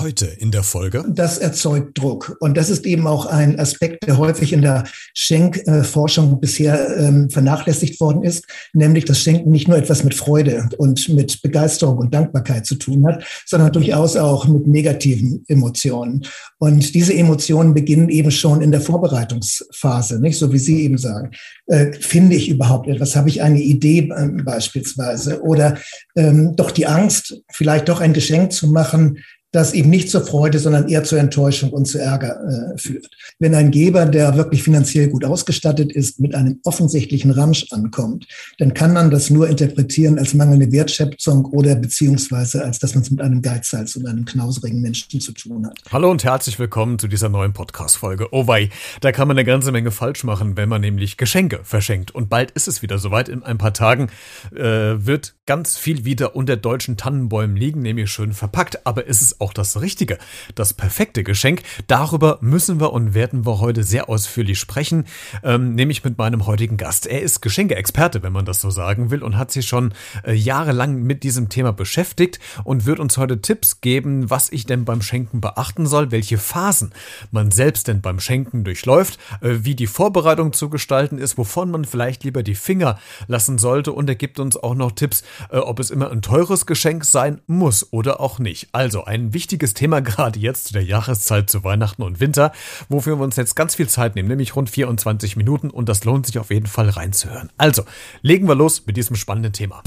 Heute in der Folge. Das erzeugt Druck. Und das ist eben auch ein Aspekt, der häufig in der Schenkforschung bisher ähm, vernachlässigt worden ist, nämlich dass Schenken nicht nur etwas mit Freude und mit Begeisterung und Dankbarkeit zu tun hat, sondern durchaus auch mit negativen Emotionen. Und diese Emotionen beginnen eben schon in der Vorbereitungsphase, nicht so wie Sie eben sagen. Äh, finde ich überhaupt etwas? Habe ich eine Idee äh, beispielsweise? Oder ähm, doch die Angst, vielleicht doch ein Geschenk zu machen, das eben nicht zur Freude, sondern eher zur Enttäuschung und zu Ärger äh, führt. Wenn ein Geber, der wirklich finanziell gut ausgestattet ist, mit einem offensichtlichen Ramsch ankommt, dann kann man das nur interpretieren als mangelnde Wertschätzung oder beziehungsweise als dass man es mit einem Geizhals und einem knauserigen Menschen zu tun hat. Hallo und herzlich willkommen zu dieser neuen Podcast-Folge. Oh wei, da kann man eine ganze Menge falsch machen, wenn man nämlich Geschenke verschenkt. Und bald ist es wieder soweit. In ein paar Tagen äh, wird ganz viel wieder unter deutschen Tannenbäumen liegen, nämlich schön verpackt. Aber ist es auch das richtige, das perfekte Geschenk. Darüber müssen wir und werden wir heute sehr ausführlich sprechen, ähm, nämlich mit meinem heutigen Gast. Er ist Geschenkeexperte, wenn man das so sagen will, und hat sich schon äh, jahrelang mit diesem Thema beschäftigt und wird uns heute Tipps geben, was ich denn beim Schenken beachten soll, welche Phasen man selbst denn beim Schenken durchläuft, äh, wie die Vorbereitung zu gestalten ist, wovon man vielleicht lieber die Finger lassen sollte und er gibt uns auch noch Tipps, äh, ob es immer ein teures Geschenk sein muss oder auch nicht. Also ein wichtiges Thema gerade jetzt zu der Jahreszeit zu Weihnachten und Winter, wofür wir uns jetzt ganz viel Zeit nehmen, nämlich rund 24 Minuten und das lohnt sich auf jeden Fall reinzuhören. Also, legen wir los mit diesem spannenden Thema.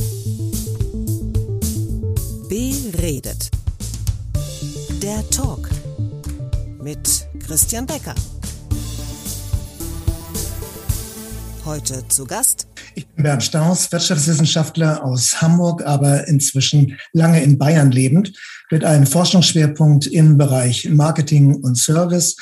Beredet. Der Talk mit Christian Becker. Heute zu Gast ich bin Bernd Staus, Wirtschaftswissenschaftler aus Hamburg, aber inzwischen lange in Bayern lebend, mit einem Forschungsschwerpunkt im Bereich Marketing und Service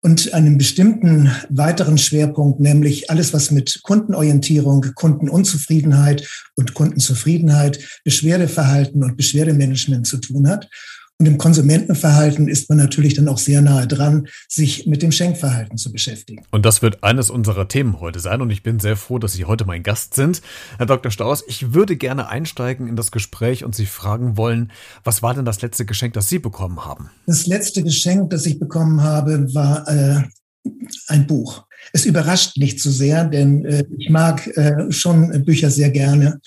und einem bestimmten weiteren Schwerpunkt, nämlich alles, was mit Kundenorientierung, Kundenunzufriedenheit und Kundenzufriedenheit, Beschwerdeverhalten und Beschwerdemanagement zu tun hat. Und im Konsumentenverhalten ist man natürlich dann auch sehr nahe dran, sich mit dem Schenkverhalten zu beschäftigen. Und das wird eines unserer Themen heute sein. Und ich bin sehr froh, dass Sie heute mein Gast sind. Herr Dr. Staus, ich würde gerne einsteigen in das Gespräch und Sie fragen wollen, was war denn das letzte Geschenk, das Sie bekommen haben? Das letzte Geschenk, das ich bekommen habe, war äh, ein Buch. Es überrascht nicht so sehr, denn äh, ich mag äh, schon Bücher sehr gerne.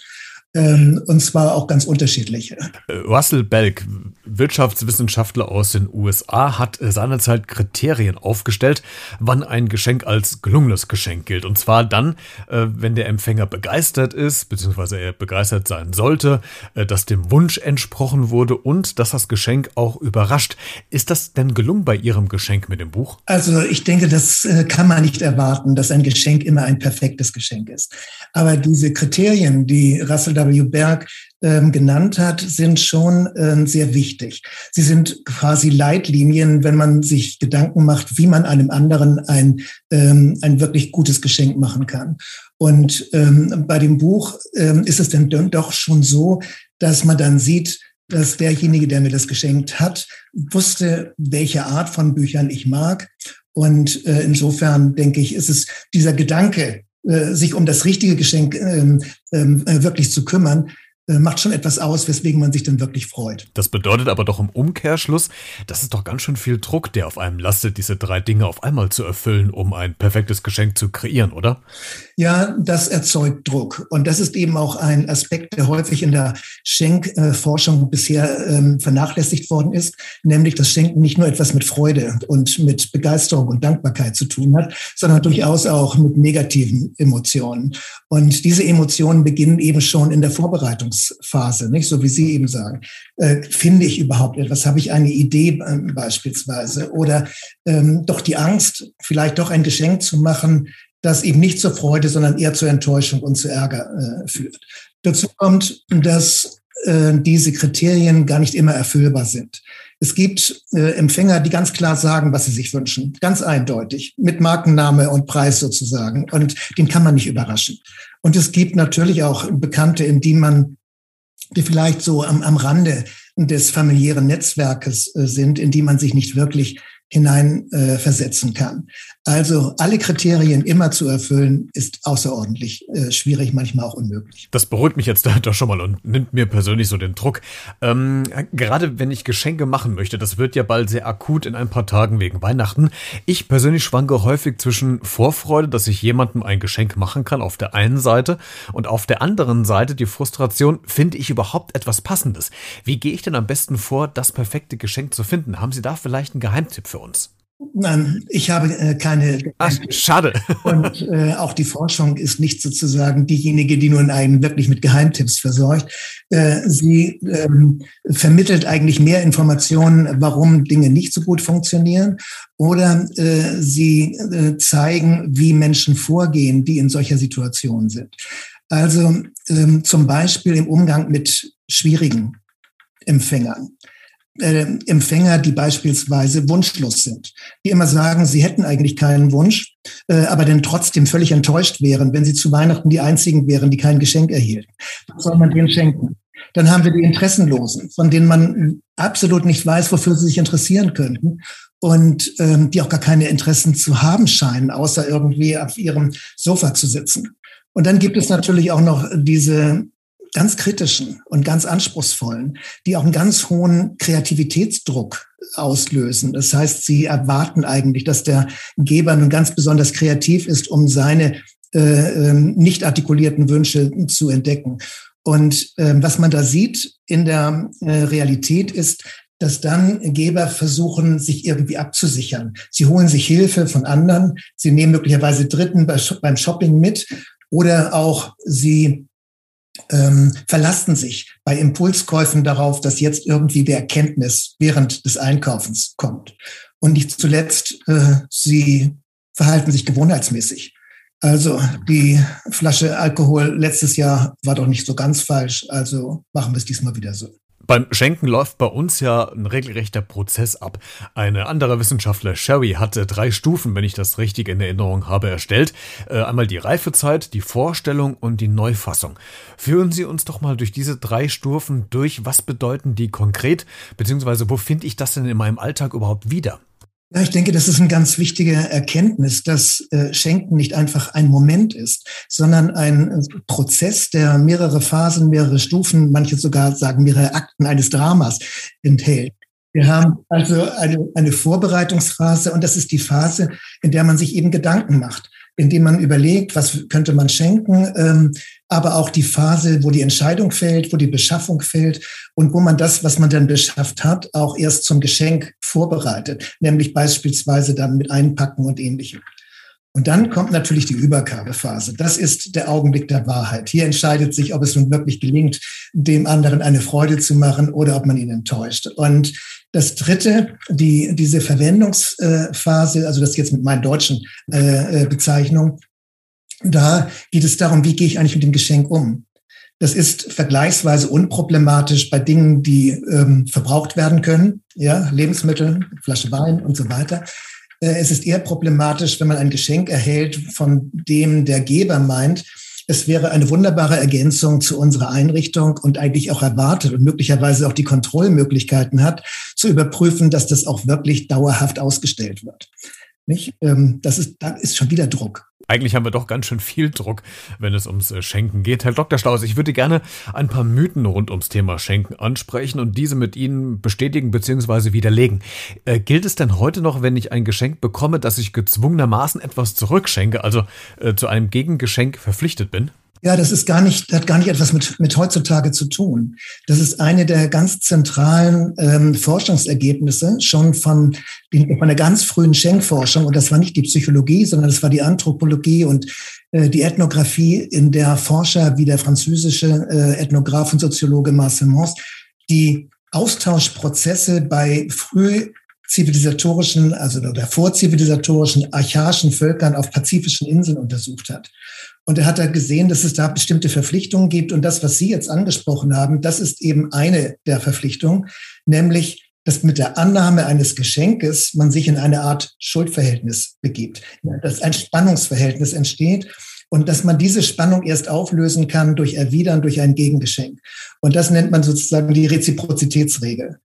Ähm, und zwar auch ganz unterschiedliche. Äh, Russell Belk, Wirtschaftswissenschaftler aus den USA, hat seinerzeit Kriterien aufgestellt, wann ein Geschenk als gelungenes Geschenk gilt. Und zwar dann, äh, wenn der Empfänger begeistert ist, beziehungsweise er begeistert sein sollte, äh, dass dem Wunsch entsprochen wurde und dass das Geschenk auch überrascht. Ist das denn gelungen bei Ihrem Geschenk mit dem Buch? Also ich denke, das kann man nicht erwarten, dass ein Geschenk immer ein perfektes Geschenk ist. Aber diese Kriterien, die Russell W. Berg ähm, genannt hat, sind schon ähm, sehr wichtig. Sie sind quasi Leitlinien, wenn man sich Gedanken macht, wie man einem anderen ein, ähm, ein wirklich gutes Geschenk machen kann. Und ähm, bei dem Buch ähm, ist es denn doch schon so, dass man dann sieht, dass derjenige, der mir das geschenkt hat, wusste, welche Art von Büchern ich mag. Und äh, insofern denke ich, ist es dieser Gedanke, sich um das richtige Geschenk ähm, ähm, äh, wirklich zu kümmern, äh, macht schon etwas aus, weswegen man sich dann wirklich freut. Das bedeutet aber doch im Umkehrschluss, das ist doch ganz schön viel Druck, der auf einem lastet, diese drei Dinge auf einmal zu erfüllen, um ein perfektes Geschenk zu kreieren, oder? Ja, das erzeugt Druck. Und das ist eben auch ein Aspekt, der häufig in der Schenkforschung bisher ähm, vernachlässigt worden ist, nämlich dass Schenken nicht nur etwas mit Freude und mit Begeisterung und Dankbarkeit zu tun hat, sondern durchaus auch mit negativen Emotionen. Und diese Emotionen beginnen eben schon in der Vorbereitung Entwicklungsphase, nicht so wie Sie eben sagen. Äh, finde ich überhaupt etwas? Habe ich eine Idee äh, beispielsweise? Oder ähm, doch die Angst, vielleicht doch ein Geschenk zu machen, das eben nicht zur Freude, sondern eher zur Enttäuschung und zu Ärger äh, führt. Dazu kommt, dass äh, diese Kriterien gar nicht immer erfüllbar sind. Es gibt äh, Empfänger, die ganz klar sagen, was sie sich wünschen, ganz eindeutig, mit Markenname und Preis sozusagen. Und den kann man nicht überraschen. Und es gibt natürlich auch Bekannte, in die man die vielleicht so am, am Rande des familiären Netzwerkes äh, sind, in die man sich nicht wirklich hinein äh, versetzen kann. Also alle Kriterien immer zu erfüllen, ist außerordentlich äh, schwierig, manchmal auch unmöglich. Das beruhigt mich jetzt dahinter schon mal und nimmt mir persönlich so den Druck. Ähm, gerade wenn ich Geschenke machen möchte, das wird ja bald sehr akut in ein paar Tagen wegen Weihnachten. Ich persönlich schwanke häufig zwischen Vorfreude, dass ich jemandem ein Geschenk machen kann, auf der einen Seite, und auf der anderen Seite die Frustration, finde ich überhaupt etwas Passendes? Wie gehe ich denn am besten vor, das perfekte Geschenk zu finden? Haben Sie da vielleicht einen Geheimtipp für uns? Nein, ich habe äh, keine. Ach, schade. Und äh, auch die Forschung ist nicht sozusagen diejenige, die nun einen wirklich mit Geheimtipps versorgt. Äh, sie ähm, vermittelt eigentlich mehr Informationen, warum Dinge nicht so gut funktionieren, oder äh, sie äh, zeigen, wie Menschen vorgehen, die in solcher Situation sind. Also ähm, zum Beispiel im Umgang mit schwierigen Empfängern äh, Empfänger, die beispielsweise wunschlos sind, die immer sagen, sie hätten eigentlich keinen Wunsch, äh, aber dann trotzdem völlig enttäuscht wären, wenn sie zu Weihnachten die einzigen wären, die kein Geschenk erhielten. Was soll man denen schenken? Dann haben wir die Interessenlosen, von denen man absolut nicht weiß, wofür sie sich interessieren könnten und ähm, die auch gar keine Interessen zu haben scheinen, außer irgendwie auf ihrem Sofa zu sitzen. Und dann gibt es natürlich auch noch diese ganz kritischen und ganz anspruchsvollen, die auch einen ganz hohen Kreativitätsdruck auslösen. Das heißt, sie erwarten eigentlich, dass der Geber nun ganz besonders kreativ ist, um seine äh, ähm, nicht artikulierten Wünsche zu entdecken. Und äh, was man da sieht in der äh, Realität ist, dass dann Geber versuchen, sich irgendwie abzusichern. Sie holen sich Hilfe von anderen, sie nehmen möglicherweise Dritten beim Shopping mit oder auch sie ähm, verlassen sich bei Impulskäufen darauf, dass jetzt irgendwie die Erkenntnis während des Einkaufens kommt. Und nicht zuletzt, äh, sie verhalten sich gewohnheitsmäßig. Also die Flasche Alkohol letztes Jahr war doch nicht so ganz falsch, also machen wir es diesmal wieder so. Beim Schenken läuft bei uns ja ein regelrechter Prozess ab. Eine andere Wissenschaftler, Sherry, hatte drei Stufen, wenn ich das richtig in Erinnerung habe, erstellt. Äh, einmal die Reifezeit, die Vorstellung und die Neufassung. Führen Sie uns doch mal durch diese drei Stufen durch. Was bedeuten die konkret? Beziehungsweise wo finde ich das denn in meinem Alltag überhaupt wieder? Ja, ich denke, das ist eine ganz wichtige Erkenntnis, dass äh, Schenken nicht einfach ein Moment ist, sondern ein äh, Prozess, der mehrere Phasen, mehrere Stufen, manche sogar sagen mehrere Akten eines Dramas enthält. Wir haben also eine, eine Vorbereitungsphase und das ist die Phase, in der man sich eben Gedanken macht indem man überlegt, was könnte man schenken, ähm, aber auch die Phase, wo die Entscheidung fällt, wo die Beschaffung fällt und wo man das, was man dann beschafft hat, auch erst zum Geschenk vorbereitet, nämlich beispielsweise dann mit Einpacken und ähnlichem. Und dann kommt natürlich die Übergabephase. Das ist der Augenblick der Wahrheit. Hier entscheidet sich, ob es nun wirklich gelingt, dem anderen eine Freude zu machen oder ob man ihn enttäuscht. Und das dritte, die, diese Verwendungsphase, also das jetzt mit meinen deutschen äh, äh, Bezeichnungen, da geht es darum, wie gehe ich eigentlich mit dem Geschenk um? Das ist vergleichsweise unproblematisch bei Dingen, die ähm, verbraucht werden können, ja, Lebensmittel, Flasche Wein und so weiter. Äh, es ist eher problematisch, wenn man ein Geschenk erhält, von dem der Geber meint, es wäre eine wunderbare Ergänzung zu unserer Einrichtung und eigentlich auch erwartet und möglicherweise auch die Kontrollmöglichkeiten hat, zu überprüfen, dass das auch wirklich dauerhaft ausgestellt wird. Nicht? Ähm, das ist, da ist schon wieder Druck. Eigentlich haben wir doch ganz schön viel Druck, wenn es ums äh, Schenken geht. Herr Dr. Staus, ich würde gerne ein paar Mythen rund ums Thema Schenken ansprechen und diese mit Ihnen bestätigen bzw. widerlegen. Äh, gilt es denn heute noch, wenn ich ein Geschenk bekomme, dass ich gezwungenermaßen etwas zurückschenke, also äh, zu einem Gegengeschenk verpflichtet bin? Ja, das ist gar nicht, hat gar nicht etwas mit, mit heutzutage zu tun. Das ist eine der ganz zentralen ähm, Forschungsergebnisse schon von, den, von der ganz frühen Schenkforschung. Und das war nicht die Psychologie, sondern das war die Anthropologie und äh, die Ethnographie, in der Forscher wie der französische äh, Ethnograph und Soziologe Marcel Mons die Austauschprozesse bei früh zivilisatorischen, also der vorzivilisatorischen, archaischen Völkern auf pazifischen Inseln untersucht hat. Und er hat da gesehen, dass es da bestimmte Verpflichtungen gibt. Und das, was Sie jetzt angesprochen haben, das ist eben eine der Verpflichtungen, nämlich, dass mit der Annahme eines Geschenkes man sich in eine Art Schuldverhältnis begibt, dass ein Spannungsverhältnis entsteht und dass man diese Spannung erst auflösen kann durch Erwidern, durch ein Gegengeschenk. Und das nennt man sozusagen die Reziprozitätsregel.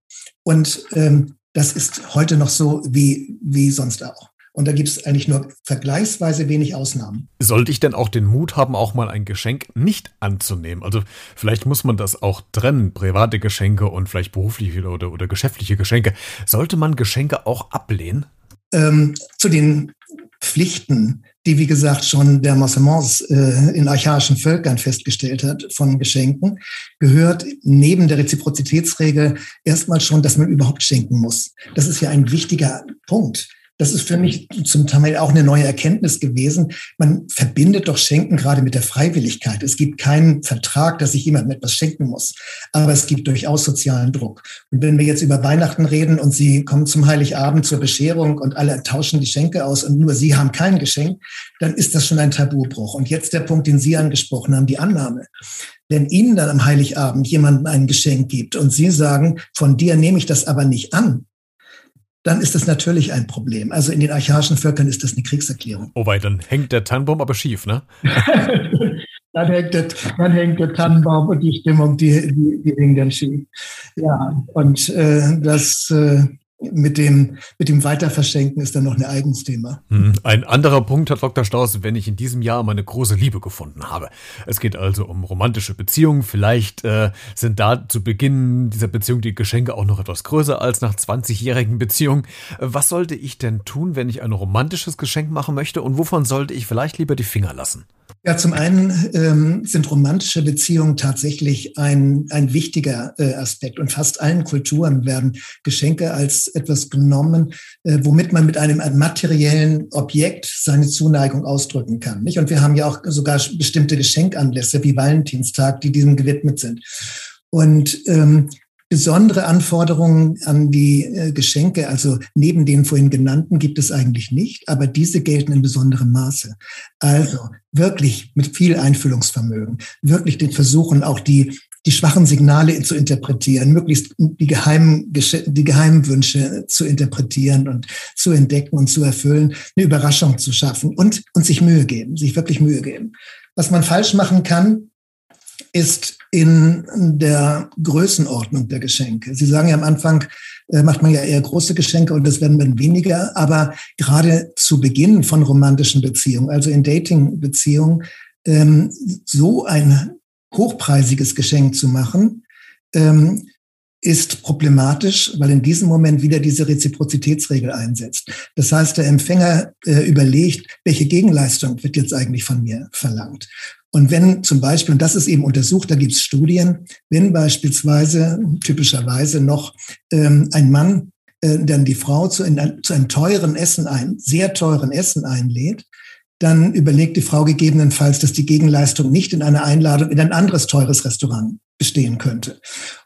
Und ähm, Das ist heute noch so wie, wie sonst auch. Und da gibt es eigentlich nur vergleichsweise wenig Ausnahmen. Sollte ich denn auch den Mut haben, auch mal ein Geschenk nicht anzunehmen? Also vielleicht muss man das auch trennen, private Geschenke und vielleicht berufliche oder, oder geschäftliche Geschenke. Sollte man Geschenke auch ablehnen? Ähm, zu den Pflichten, die, wie gesagt, schon der Mossements äh, in archaischen Völkern festgestellt hat von Geschenken, gehört neben der Reziprozitätsregel erstmal schon, dass man überhaupt schenken muss. Das ist ja ein wichtiger Punkt. Das ist für mich zum Teil auch eine neue Erkenntnis gewesen. Man verbindet doch Schenken gerade mit der Freiwilligkeit. Es gibt keinen Vertrag, dass ich jemandem etwas schenken muss. Aber es gibt durchaus sozialen Druck. Und wenn wir jetzt über Weihnachten reden und Sie kommen zum Heiligabend zur Bescherung und alle tauschen Geschenke aus und nur Sie haben kein Geschenk, dann ist das schon ein Tabubruch. Und jetzt der Punkt, den Sie angesprochen haben, die Annahme. Wenn Ihnen dann am Heiligabend jemand ein Geschenk gibt und Sie sagen, von dir nehme ich das aber nicht an, dann ist das natürlich ein Problem. Also in den archaischen Völkern ist das eine Kriegserklärung. Oh, weil dann hängt der Tannenbaum aber schief, ne? dann, hängt der, dann hängt der Tannenbaum und die Stimmung, die, die, die hängt dann schief. Ja, und äh, das, äh, mit dem, mit dem Weiterverschenken ist dann noch ein eigenes Thema. Hm, ein anderer Punkt, Herr Dr. Staus, wenn ich in diesem Jahr meine große Liebe gefunden habe. Es geht also um romantische Beziehungen. Vielleicht äh, sind da zu Beginn dieser Beziehung die Geschenke auch noch etwas größer als nach 20-jährigen Beziehungen. Was sollte ich denn tun, wenn ich ein romantisches Geschenk machen möchte und wovon sollte ich vielleicht lieber die Finger lassen? Ja, zum einen ähm, sind romantische Beziehungen tatsächlich ein, ein wichtiger äh, Aspekt. Und fast allen Kulturen werden Geschenke als etwas genommen, äh, womit man mit einem materiellen Objekt seine Zuneigung ausdrücken kann. Nicht? Und wir haben ja auch sogar bestimmte Geschenkanlässe wie Valentinstag, die diesem gewidmet sind. Und ähm, Besondere Anforderungen an die äh, Geschenke, also neben den vorhin genannten, gibt es eigentlich nicht, aber diese gelten in besonderem Maße. Also wirklich mit viel Einfühlungsvermögen, wirklich den Versuchen, auch die die schwachen Signale zu interpretieren, möglichst die geheimen, die geheimen Wünsche zu interpretieren und zu entdecken und zu erfüllen, eine Überraschung zu schaffen und, und sich Mühe geben, sich wirklich Mühe geben. Was man falsch machen kann, ist in der Größenordnung der Geschenke. Sie sagen ja am Anfang, äh, macht man ja eher große Geschenke und das werden dann weniger. Aber gerade zu Beginn von romantischen Beziehungen, also in Dating-Beziehungen, ähm, so ein hochpreisiges Geschenk zu machen, ähm, ist problematisch, weil in diesem Moment wieder diese Reziprozitätsregel einsetzt. Das heißt, der Empfänger äh, überlegt, welche Gegenleistung wird jetzt eigentlich von mir verlangt. Und wenn zum Beispiel, und das ist eben untersucht, da gibt es Studien, wenn beispielsweise typischerweise noch ähm, ein Mann äh, dann die Frau zu, in, zu einem teuren Essen ein, sehr teuren Essen einlädt, dann überlegt die Frau gegebenenfalls, dass die Gegenleistung nicht in einer Einladung in ein anderes teures Restaurant bestehen könnte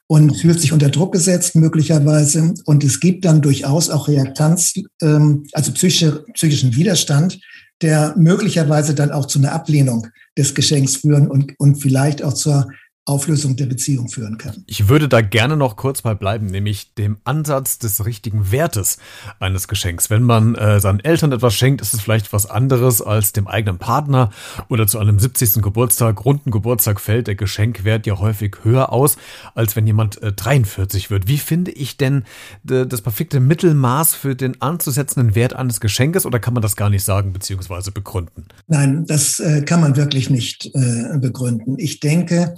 und fühlt sich unter Druck gesetzt möglicherweise. Und es gibt dann durchaus auch Reaktanz, ähm, also psychische, psychischen Widerstand, der möglicherweise dann auch zu einer Ablehnung des Geschenks führen und, und vielleicht auch zur Auflösung der Beziehung führen kann. Ich würde da gerne noch kurz mal bleiben, nämlich dem Ansatz des richtigen Wertes eines Geschenks. Wenn man äh, seinen Eltern etwas schenkt, ist es vielleicht was anderes als dem eigenen Partner oder zu einem 70. Geburtstag, runden Geburtstag fällt der Geschenkwert ja häufig höher aus, als wenn jemand äh, 43 wird. Wie finde ich denn äh, das perfekte Mittelmaß für den anzusetzenden Wert eines Geschenkes oder kann man das gar nicht sagen bzw. begründen? Nein, das äh, kann man wirklich nicht äh, begründen. Ich denke,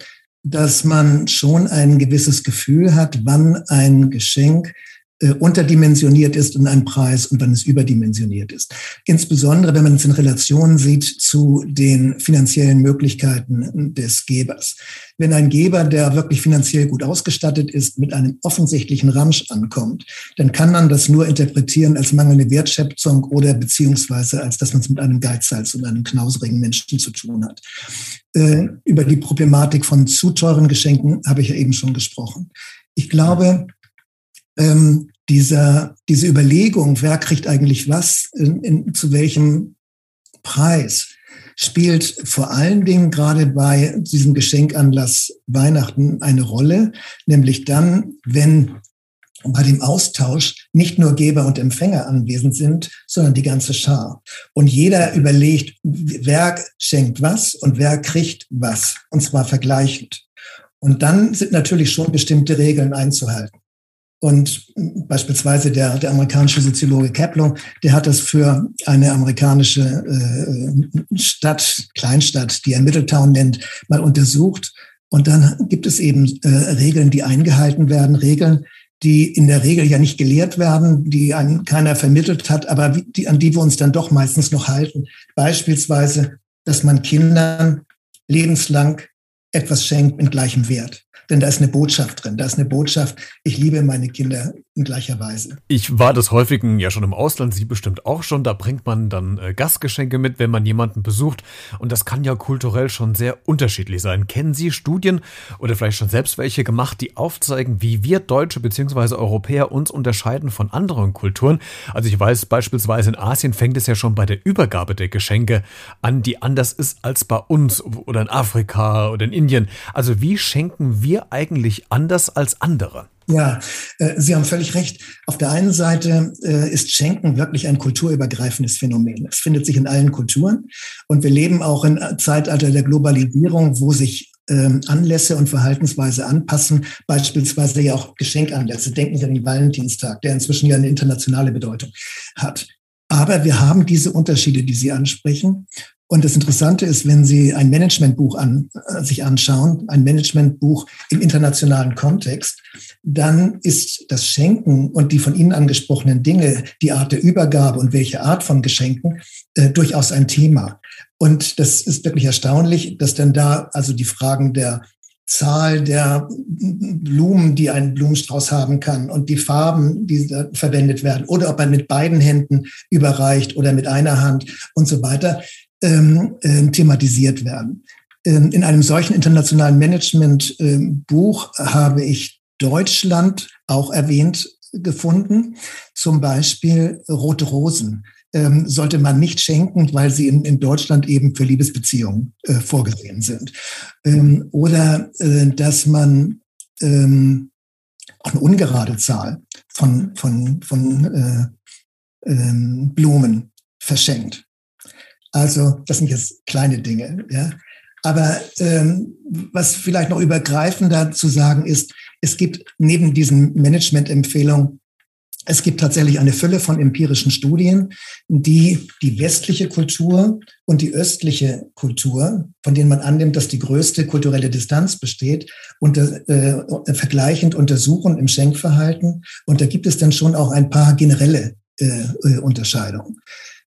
dass man schon ein gewisses Gefühl hat, wann ein Geschenk äh, unterdimensioniert ist und ein Preis und wann es überdimensioniert ist. Insbesondere, wenn man es in Relation sieht zu den finanziellen Möglichkeiten des Gebers. Wenn ein Geber, der wirklich finanziell gut ausgestattet ist, mit einem offensichtlichen Ramsch ankommt, dann kann man das nur interpretieren als mangelnde Wertschätzung oder beziehungsweise als dass man es mit einem Geizhals und einem knauserigen Menschen zu tun hat. Äh, über die Problematik von zu teuren Geschenken habe ich ja eben schon gesprochen. Ich glaube, ähm, dieser, diese Überlegung, wer kriegt eigentlich was, in, in, zu welchem Preis, spielt vor allen Dingen gerade bei diesem Geschenkanlass Weihnachten eine Rolle, nämlich dann, wenn bei dem Austausch nicht nur Geber und Empfänger anwesend sind, sondern die ganze Schar. Und jeder überlegt, wer schenkt was und wer kriegt was, und zwar vergleichend. Und dann sind natürlich schon bestimmte Regeln einzuhalten. Und beispielsweise der, der amerikanische Soziologe Kaplan, der hat das für eine amerikanische äh, Stadt, Kleinstadt, die er Middletown nennt, mal untersucht. Und dann gibt es eben äh, Regeln, die eingehalten werden, Regeln, die in der Regel ja nicht gelehrt werden, die an keiner vermittelt hat, aber die, an die wir uns dann doch meistens noch halten. Beispielsweise, dass man Kindern lebenslang etwas schenkt mit gleichem Wert. Denn da ist eine Botschaft drin. Da ist eine Botschaft, ich liebe meine Kinder in gleicher Weise. Ich war des Häufigen ja schon im Ausland, Sie bestimmt auch schon. Da bringt man dann äh, Gastgeschenke mit, wenn man jemanden besucht. Und das kann ja kulturell schon sehr unterschiedlich sein. Kennen Sie Studien oder vielleicht schon selbst welche gemacht, die aufzeigen, wie wir Deutsche bzw. Europäer uns unterscheiden von anderen Kulturen? Also ich weiß beispielsweise in Asien fängt es ja schon bei der Übergabe der Geschenke an, die anders ist als bei uns oder in Afrika oder in Indien. Also wie schenken wir wir eigentlich anders als andere? Ja, äh, Sie haben völlig recht. Auf der einen Seite äh, ist Schenken wirklich ein kulturübergreifendes Phänomen. Es findet sich in allen Kulturen. Und wir leben auch im Zeitalter der Globalisierung, wo sich ähm, Anlässe und Verhaltensweise anpassen, beispielsweise ja auch Geschenkanlässe. Denken Sie an den Valentinstag, der inzwischen ja eine internationale Bedeutung hat. Aber wir haben diese Unterschiede, die Sie ansprechen. Und das Interessante ist, wenn Sie ein Managementbuch an, äh, sich anschauen, ein Managementbuch im internationalen Kontext, dann ist das Schenken und die von Ihnen angesprochenen Dinge, die Art der Übergabe und welche Art von Geschenken, äh, durchaus ein Thema. Und das ist wirklich erstaunlich, dass dann da also die Fragen der Zahl der Blumen, die ein Blumenstrauß haben kann und die Farben, die verwendet werden oder ob man mit beiden Händen überreicht oder mit einer Hand und so weiter, ähm, äh, thematisiert werden. Ähm, in einem solchen internationalen Management-Buch äh, habe ich Deutschland auch erwähnt gefunden, zum Beispiel rote Rosen ähm, sollte man nicht schenken, weil sie in, in Deutschland eben für Liebesbeziehungen äh, vorgesehen sind. Ähm, oder äh, dass man ähm, auch eine ungerade Zahl von, von, von äh, ähm, Blumen verschenkt. Also das sind jetzt kleine Dinge. Ja. Aber ähm, was vielleicht noch übergreifender zu sagen ist, es gibt neben diesen Management-Empfehlungen es gibt tatsächlich eine Fülle von empirischen Studien, die die westliche Kultur und die östliche Kultur, von denen man annimmt, dass die größte kulturelle Distanz besteht, unter, äh, vergleichend untersuchen im Schenkverhalten. Und da gibt es dann schon auch ein paar generelle äh, äh Unterscheidungen.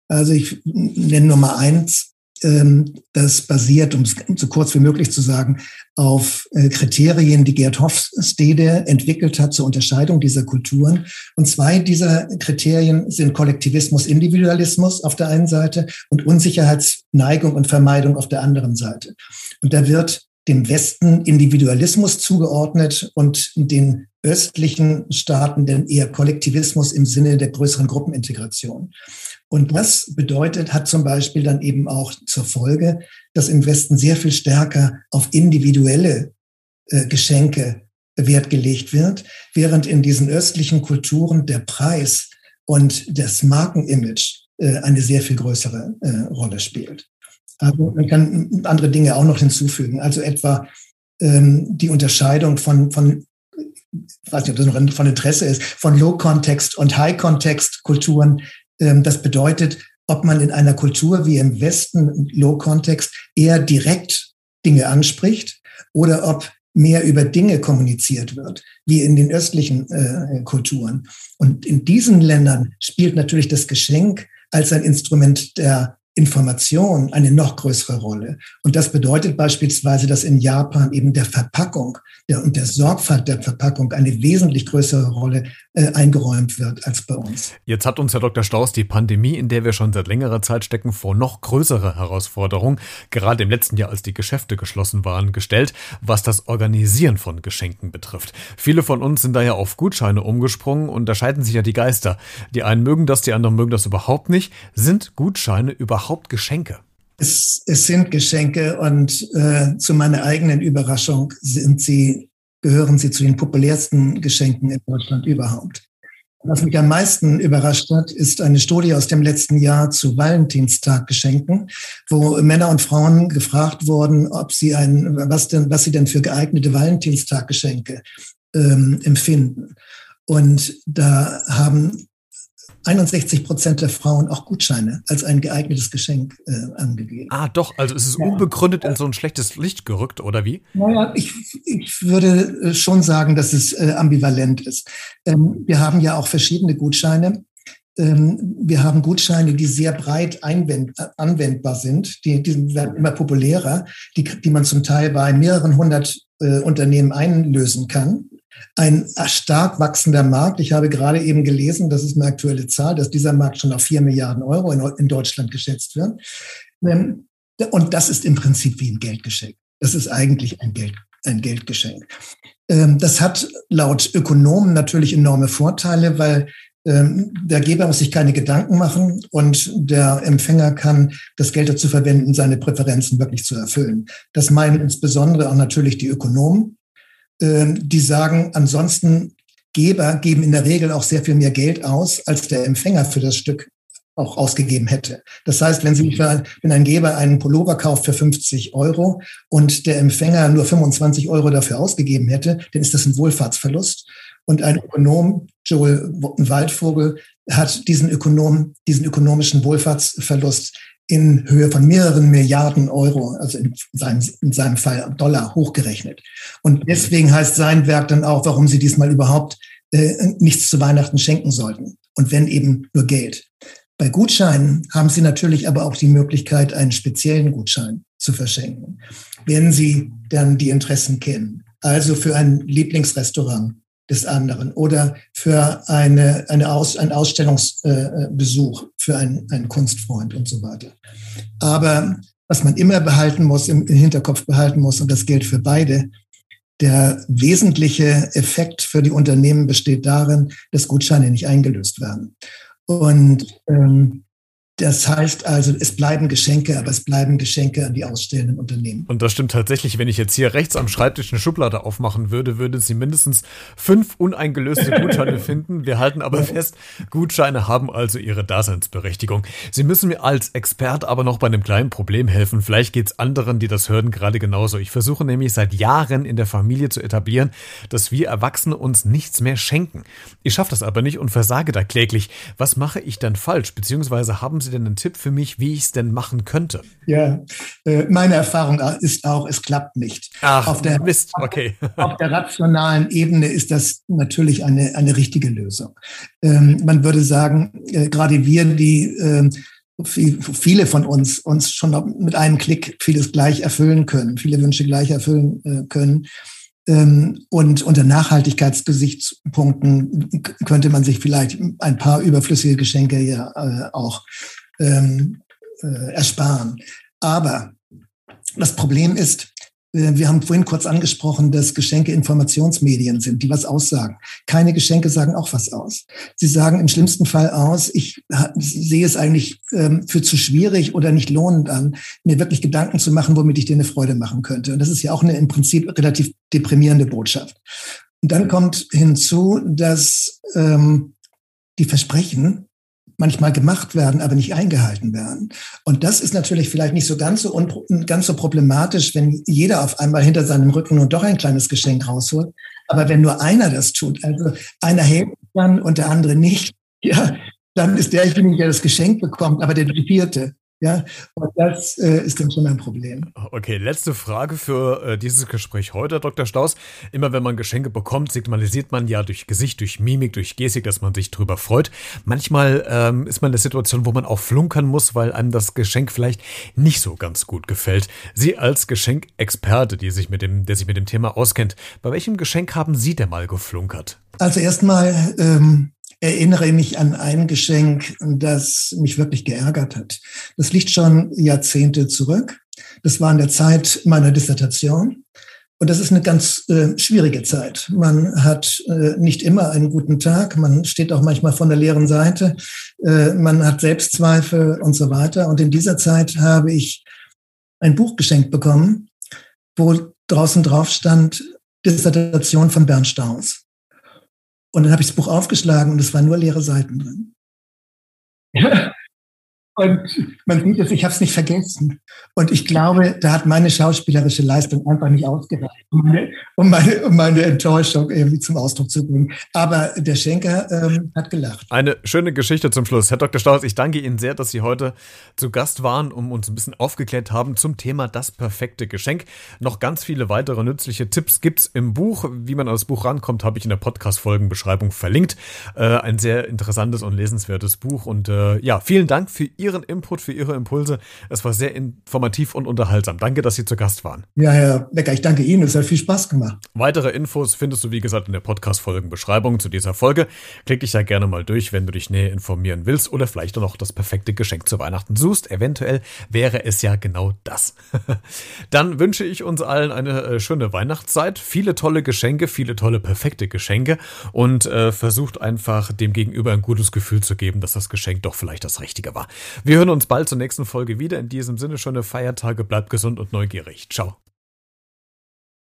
Also ich nenne Nummer eins, ähm, das basiert, um es so kurz wie möglich zu sagen, auf äh, Kriterien, die Gerd Hofstede entwickelt hat zur Unterscheidung dieser Kulturen. Und zwei dieser Kriterien sind Kollektivismus, Individualismus auf der einen Seite und Unsicherheitsneigung und Vermeidung auf der anderen Seite. Und da wird dem Westen Individualismus zugeordnet und den östlichen Staaten denn eher Kollektivismus im Sinne der größeren Gruppenintegration. Und das bedeutet, hat zum Beispiel dann eben auch zur Folge, dass im Westen sehr viel stärker auf individuelle äh, Geschenke Wert gelegt wird, während in diesen östlichen Kulturen der Preis und das Markenimage äh, eine sehr viel größere äh, Rolle spielt. Also man kann andere Dinge auch noch hinzufügen. Also etwa ähm, die Unterscheidung von, von ich weiß nicht, ob das noch von Interesse ist, von Low-Context und High-Context-Kulturen. Ähm, das bedeutet, ob man in einer Kultur wie im Westen Low-Context eher direkt Dinge anspricht oder ob mehr über Dinge kommuniziert wird, wie in den östlichen äh, Kulturen. Und in diesen Ländern spielt natürlich das Geschenk als ein Instrument der Information eine noch größere Rolle. Und das bedeutet beispielsweise, dass in Japan eben der Verpackung der, und der Sorgfalt der Verpackung eine wesentlich größere Rolle äh, eingeräumt wird als bei uns. Jetzt hat uns Herr Dr. Staus die Pandemie, in der wir schon seit längerer Zeit stecken, vor noch größere Herausforderungen, gerade im letzten Jahr, als die Geschäfte geschlossen waren, gestellt, was das Organisieren von Geschenken betrifft. Viele von uns sind daher auf Gutscheine umgesprungen und da scheiden sich ja die Geister. Die einen mögen das, die anderen mögen das überhaupt nicht. Sind Gutscheine überhaupt Geschenke? Es, es sind Geschenke und äh, zu meiner eigenen Überraschung sind sie, gehören sie zu den populärsten Geschenken in Deutschland überhaupt. Was mich am meisten überrascht hat, ist eine Studie aus dem letzten Jahr zu Valentinstag-Geschenken, wo Männer und Frauen gefragt wurden, ob sie ein, was denn, was sie denn für geeignete Valentinstag-Geschenke ähm, empfinden. Und da haben 61 Prozent der Frauen auch Gutscheine als ein geeignetes Geschenk äh, angegeben. Ah, doch, also es ist ja. unbegründet in so ein schlechtes Licht gerückt, oder wie? Naja, ich, ich würde äh, schon sagen, dass es äh, ambivalent ist. Ähm, wir haben ja auch verschiedene Gutscheine. Ähm, wir haben Gutscheine, die sehr breit einwend, anwendbar sind. Die, die werden immer populärer, die, die man zum Teil bei mehreren hundert äh, Unternehmen einlösen kann ein stark wachsender Markt. Ich habe gerade eben gelesen, das ist eine aktuelle Zahl, dass dieser Markt schon auf vier Milliarden Euro in, in Deutschland geschätzt wird. Ähm, und das ist im Prinzip wie ein Geldgeschenk. Das ist eigentlich ein, Geld, ein Geldgeschenk. Ähm, das hat laut Ökonomen natürlich enorme Vorteile, weil ähm, der Geber muss sich keine Gedanken machen und der Empfänger kann das Geld dazu verwenden, seine Präferenzen wirklich zu erfüllen. Das meinen insbesondere auch natürlich die Ökonomen. Ähm, die sagen, ansonsten Geber geben in der Regel auch sehr viel mehr Geld aus, als der Empfänger für das Stück auch ausgegeben hätte. Das heißt, wenn Sie, wenn ein Geber einen Pullover kauft für 50 Euro und der Empfänger nur 25 Euro dafür ausgegeben hätte, dann ist das ein Wohlfahrtsverlust. Und ein Ökonom, Joel Waldvogel, hat diesen Ökonom, diesen ökonomischen Wohlfahrtsverlust in Höhe von mehreren Milliarden Euro, also in seinem, in seinem Fall Dollar, hochgerechnet. Und deswegen heißt sein Werk dann auch, warum sie diesmal überhaupt äh, nichts zu Weihnachten schenken sollten. Und wenn eben nur Geld. Bei Gutscheinen haben Sie natürlich aber auch die Möglichkeit, einen speziellen Gutschein zu verschenken, wenn Sie dann die Interessen kennen. Also für ein Lieblingsrestaurant des anderen oder für eine, eine Aus, einen Ausstellungsbesuch äh, für einen, einen Kunstfreund und so weiter. Aber was man immer behalten muss, im, im Hinterkopf behalten muss, und das gilt für beide, der wesentliche Effekt für die Unternehmen besteht darin, dass Gutscheine nicht eingelöst werden. Und ähm, das heißt also, es bleiben Geschenke, aber es bleiben Geschenke an die ausstellenden Unternehmen. Und das stimmt tatsächlich. Wenn ich jetzt hier rechts am Schreibtisch eine Schublade aufmachen würde, würde Sie mindestens fünf uneingelöste Gutscheine finden. Wir halten aber fest, Gutscheine haben also ihre Daseinsberechtigung. Sie müssen mir als Expert aber noch bei einem kleinen Problem helfen. Vielleicht geht es anderen, die das hören, gerade genauso. Ich versuche nämlich seit Jahren in der Familie zu etablieren, dass wir Erwachsene uns nichts mehr schenken. Ich schaffe das aber nicht und versage da kläglich. Was mache ich dann falsch? Beziehungsweise haben Sie denn einen Tipp für mich, wie ich es denn machen könnte? Ja, äh, meine Erfahrung ist auch, es klappt nicht. Ach, auf der, Mist, okay. Auf der rationalen Ebene ist das natürlich eine, eine richtige Lösung. Ähm, man würde sagen, äh, gerade wir, die ähm, viele von uns uns schon mit einem Klick vieles gleich erfüllen können, viele Wünsche gleich erfüllen äh, können, und unter Nachhaltigkeitsgesichtspunkten könnte man sich vielleicht ein paar überflüssige Geschenke ja äh, auch ähm, äh, ersparen. Aber das Problem ist, wir haben vorhin kurz angesprochen, dass Geschenke Informationsmedien sind, die was aussagen. Keine Geschenke sagen auch was aus. Sie sagen im schlimmsten Fall aus, ich sehe es eigentlich ähm, für zu schwierig oder nicht lohnend an, mir wirklich Gedanken zu machen, womit ich dir eine Freude machen könnte. Und das ist ja auch eine im Prinzip relativ deprimierende Botschaft. Und dann kommt hinzu, dass ähm, die Versprechen manchmal gemacht werden, aber nicht eingehalten werden. Und das ist natürlich vielleicht nicht so ganz so, ganz so problematisch, wenn jeder auf einmal hinter seinem Rücken nun doch ein kleines Geschenk rausholt. Aber wenn nur einer das tut, also einer hält dann und der andere nicht, ja, dann ist derjenige, der das Geschenk bekommt, aber der vierte. Ja, und das äh, ist dann schon ein Problem. Okay, letzte Frage für äh, dieses Gespräch heute, Dr. Staus. Immer wenn man Geschenke bekommt, signalisiert man ja durch Gesicht, durch Mimik, durch Gestik, dass man sich drüber freut. Manchmal ähm, ist man in der Situation, wo man auch flunkern muss, weil einem das Geschenk vielleicht nicht so ganz gut gefällt. Sie als Geschenkexperte, die sich mit dem, der sich mit dem Thema auskennt, bei welchem Geschenk haben Sie denn mal geflunkert? Also erstmal ähm, erinnere mich an ein Geschenk, das mich wirklich geärgert hat. Das liegt schon Jahrzehnte zurück. Das war in der Zeit meiner Dissertation. Und das ist eine ganz äh, schwierige Zeit. Man hat äh, nicht immer einen guten Tag. Man steht auch manchmal von der leeren Seite. Äh, man hat Selbstzweifel und so weiter. Und in dieser Zeit habe ich ein Buch geschenkt bekommen, wo draußen drauf stand Dissertation von Bernd Staus. Und dann habe ich das Buch aufgeschlagen und es waren nur leere Seiten drin. Und man sieht es, ich habe es nicht vergessen. Und ich glaube, da hat meine schauspielerische Leistung einfach nicht ausgereicht, um meine, um meine, um meine Enttäuschung irgendwie zum Ausdruck zu bringen. Aber der Schenker ähm, hat gelacht. Eine schöne Geschichte zum Schluss. Herr Dr. Staus, ich danke Ihnen sehr, dass Sie heute zu Gast waren, um uns ein bisschen aufgeklärt haben zum Thema das perfekte Geschenk. Noch ganz viele weitere nützliche Tipps gibt's im Buch. Wie man an das Buch rankommt, habe ich in der Podcast-Folgenbeschreibung verlinkt. Äh, ein sehr interessantes und lesenswertes Buch. Und äh, ja, vielen Dank für Ihren Input, für Ihre Impulse. Es war sehr informativ und unterhaltsam. Danke, dass Sie zu Gast waren. Ja, Herr Becker, ich danke Ihnen. Es hat viel Spaß gemacht. Weitere Infos findest du, wie gesagt, in der Podcast-Folgenbeschreibung zu dieser Folge. Klick dich da gerne mal durch, wenn du dich näher informieren willst oder vielleicht noch das perfekte Geschenk zu Weihnachten suchst. Eventuell wäre es ja genau das. Dann wünsche ich uns allen eine äh, schöne Weihnachtszeit, viele tolle Geschenke, viele tolle perfekte Geschenke und äh, versucht einfach dem Gegenüber ein gutes Gefühl zu geben, dass das Geschenk doch vielleicht das Richtige war. Wir hören uns bald zur nächsten Folge wieder. In diesem Sinne schöne Feiertage, bleibt gesund und neugierig. Ciao.